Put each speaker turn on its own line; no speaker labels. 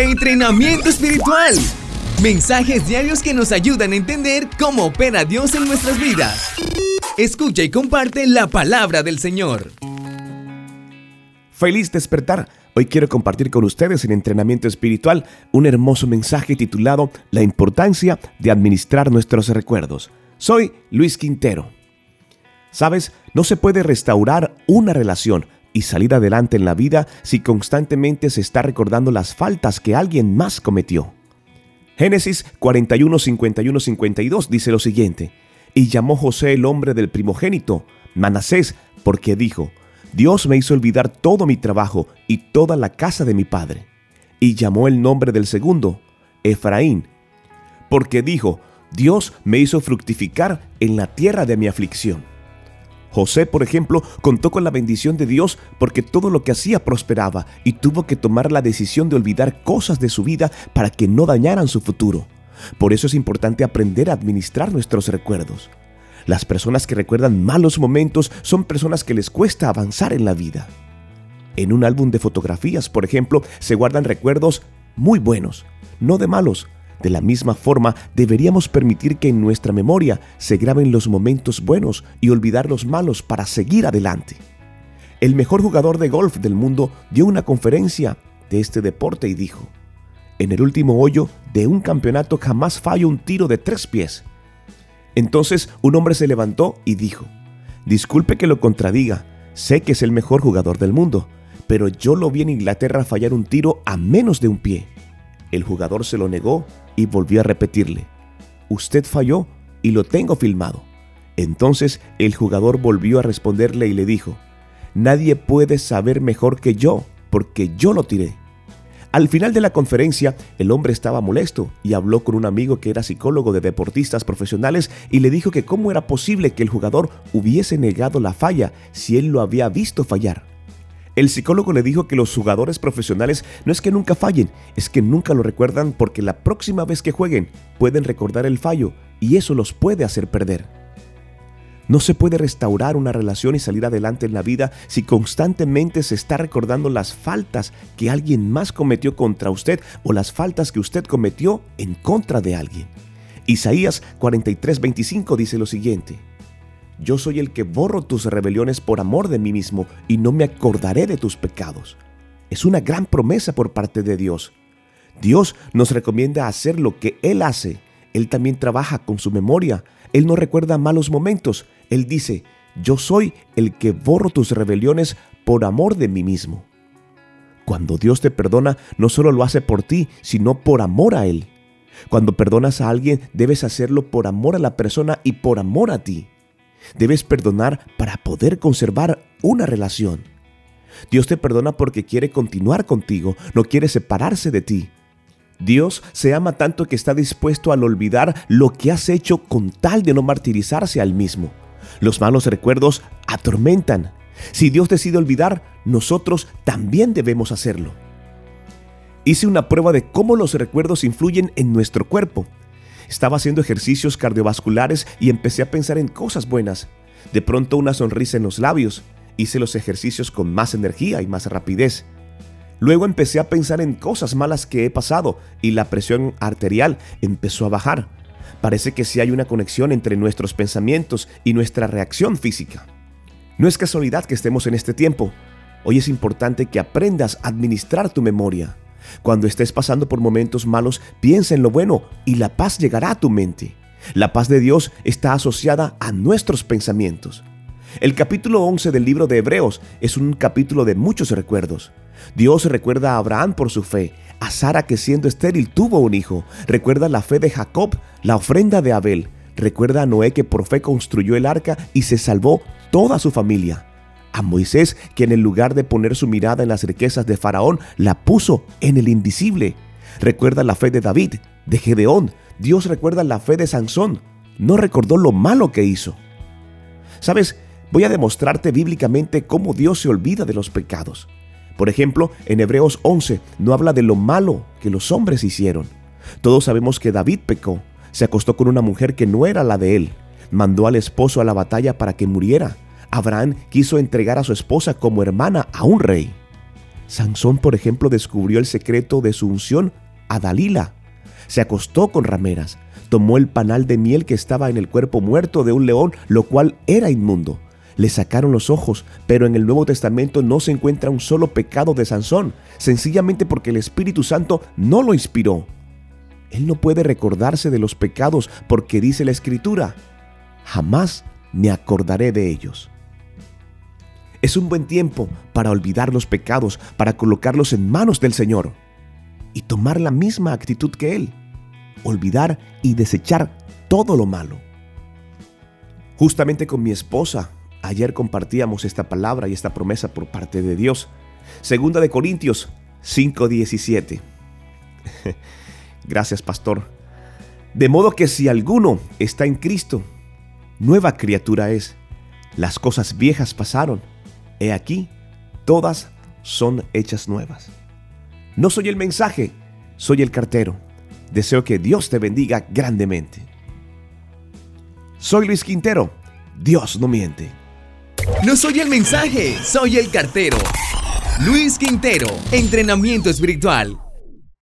Entrenamiento espiritual. Mensajes diarios que nos ayudan a entender cómo opera Dios en nuestras vidas. Escucha y comparte la palabra del Señor.
Feliz despertar. Hoy quiero compartir con ustedes en entrenamiento espiritual un hermoso mensaje titulado La importancia de administrar nuestros recuerdos. Soy Luis Quintero. Sabes, no se puede restaurar una relación y salir adelante en la vida si constantemente se está recordando las faltas que alguien más cometió. Génesis 41, 51, 52 dice lo siguiente, y llamó José el hombre del primogénito, Manasés, porque dijo, Dios me hizo olvidar todo mi trabajo y toda la casa de mi padre. Y llamó el nombre del segundo, Efraín, porque dijo, Dios me hizo fructificar en la tierra de mi aflicción. José, por ejemplo, contó con la bendición de Dios porque todo lo que hacía prosperaba y tuvo que tomar la decisión de olvidar cosas de su vida para que no dañaran su futuro. Por eso es importante aprender a administrar nuestros recuerdos. Las personas que recuerdan malos momentos son personas que les cuesta avanzar en la vida. En un álbum de fotografías, por ejemplo, se guardan recuerdos muy buenos, no de malos, de la misma forma, deberíamos permitir que en nuestra memoria se graben los momentos buenos y olvidar los malos para seguir adelante. El mejor jugador de golf del mundo dio una conferencia de este deporte y dijo, en el último hoyo de un campeonato jamás fallo un tiro de tres pies. Entonces un hombre se levantó y dijo, disculpe que lo contradiga, sé que es el mejor jugador del mundo, pero yo lo vi en Inglaterra fallar un tiro a menos de un pie. El jugador se lo negó y volvió a repetirle, usted falló y lo tengo filmado. Entonces el jugador volvió a responderle y le dijo, nadie puede saber mejor que yo, porque yo lo tiré. Al final de la conferencia, el hombre estaba molesto y habló con un amigo que era psicólogo de deportistas profesionales y le dijo que cómo era posible que el jugador hubiese negado la falla si él lo había visto fallar. El psicólogo le dijo que los jugadores profesionales no es que nunca fallen, es que nunca lo recuerdan porque la próxima vez que jueguen pueden recordar el fallo y eso los puede hacer perder. No se puede restaurar una relación y salir adelante en la vida si constantemente se está recordando las faltas que alguien más cometió contra usted o las faltas que usted cometió en contra de alguien. Isaías 43:25 dice lo siguiente. Yo soy el que borro tus rebeliones por amor de mí mismo y no me acordaré de tus pecados. Es una gran promesa por parte de Dios. Dios nos recomienda hacer lo que Él hace. Él también trabaja con su memoria. Él no recuerda malos momentos. Él dice, yo soy el que borro tus rebeliones por amor de mí mismo. Cuando Dios te perdona, no solo lo hace por ti, sino por amor a Él. Cuando perdonas a alguien, debes hacerlo por amor a la persona y por amor a ti. Debes perdonar para poder conservar una relación. Dios te perdona porque quiere continuar contigo, no quiere separarse de ti. Dios se ama tanto que está dispuesto al olvidar lo que has hecho con tal de no martirizarse al mismo. Los malos recuerdos atormentan. Si Dios decide olvidar, nosotros también debemos hacerlo. Hice una prueba de cómo los recuerdos influyen en nuestro cuerpo. Estaba haciendo ejercicios cardiovasculares y empecé a pensar en cosas buenas. De pronto una sonrisa en los labios. Hice los ejercicios con más energía y más rapidez. Luego empecé a pensar en cosas malas que he pasado y la presión arterial empezó a bajar. Parece que sí hay una conexión entre nuestros pensamientos y nuestra reacción física. No es casualidad que estemos en este tiempo. Hoy es importante que aprendas a administrar tu memoria. Cuando estés pasando por momentos malos, piensa en lo bueno y la paz llegará a tu mente. La paz de Dios está asociada a nuestros pensamientos. El capítulo 11 del libro de Hebreos es un capítulo de muchos recuerdos. Dios recuerda a Abraham por su fe, a Sara que siendo estéril tuvo un hijo, recuerda la fe de Jacob, la ofrenda de Abel, recuerda a Noé que por fe construyó el arca y se salvó toda su familia a Moisés, que en lugar de poner su mirada en las riquezas de Faraón, la puso en el invisible. Recuerda la fe de David, de Gedeón. Dios recuerda la fe de Sansón. No recordó lo malo que hizo. Sabes, voy a demostrarte bíblicamente cómo Dios se olvida de los pecados. Por ejemplo, en Hebreos 11 no habla de lo malo que los hombres hicieron. Todos sabemos que David pecó. Se acostó con una mujer que no era la de él. Mandó al esposo a la batalla para que muriera Abraham quiso entregar a su esposa como hermana a un rey. Sansón, por ejemplo, descubrió el secreto de su unción a Dalila. Se acostó con rameras, tomó el panal de miel que estaba en el cuerpo muerto de un león, lo cual era inmundo. Le sacaron los ojos, pero en el Nuevo Testamento no se encuentra un solo pecado de Sansón, sencillamente porque el Espíritu Santo no lo inspiró. Él no puede recordarse de los pecados porque dice la Escritura, jamás me acordaré de ellos. Es un buen tiempo para olvidar los pecados, para colocarlos en manos del Señor y tomar la misma actitud que Él, olvidar y desechar todo lo malo. Justamente con mi esposa, ayer compartíamos esta palabra y esta promesa por parte de Dios. Segunda de Corintios 5:17. Gracias, pastor. De modo que si alguno está en Cristo, nueva criatura es. Las cosas viejas pasaron He aquí, todas son hechas nuevas. No soy el mensaje, soy el cartero. Deseo que Dios te bendiga grandemente. Soy Luis Quintero. Dios no miente.
No soy el mensaje, soy el cartero. Luis Quintero, entrenamiento espiritual.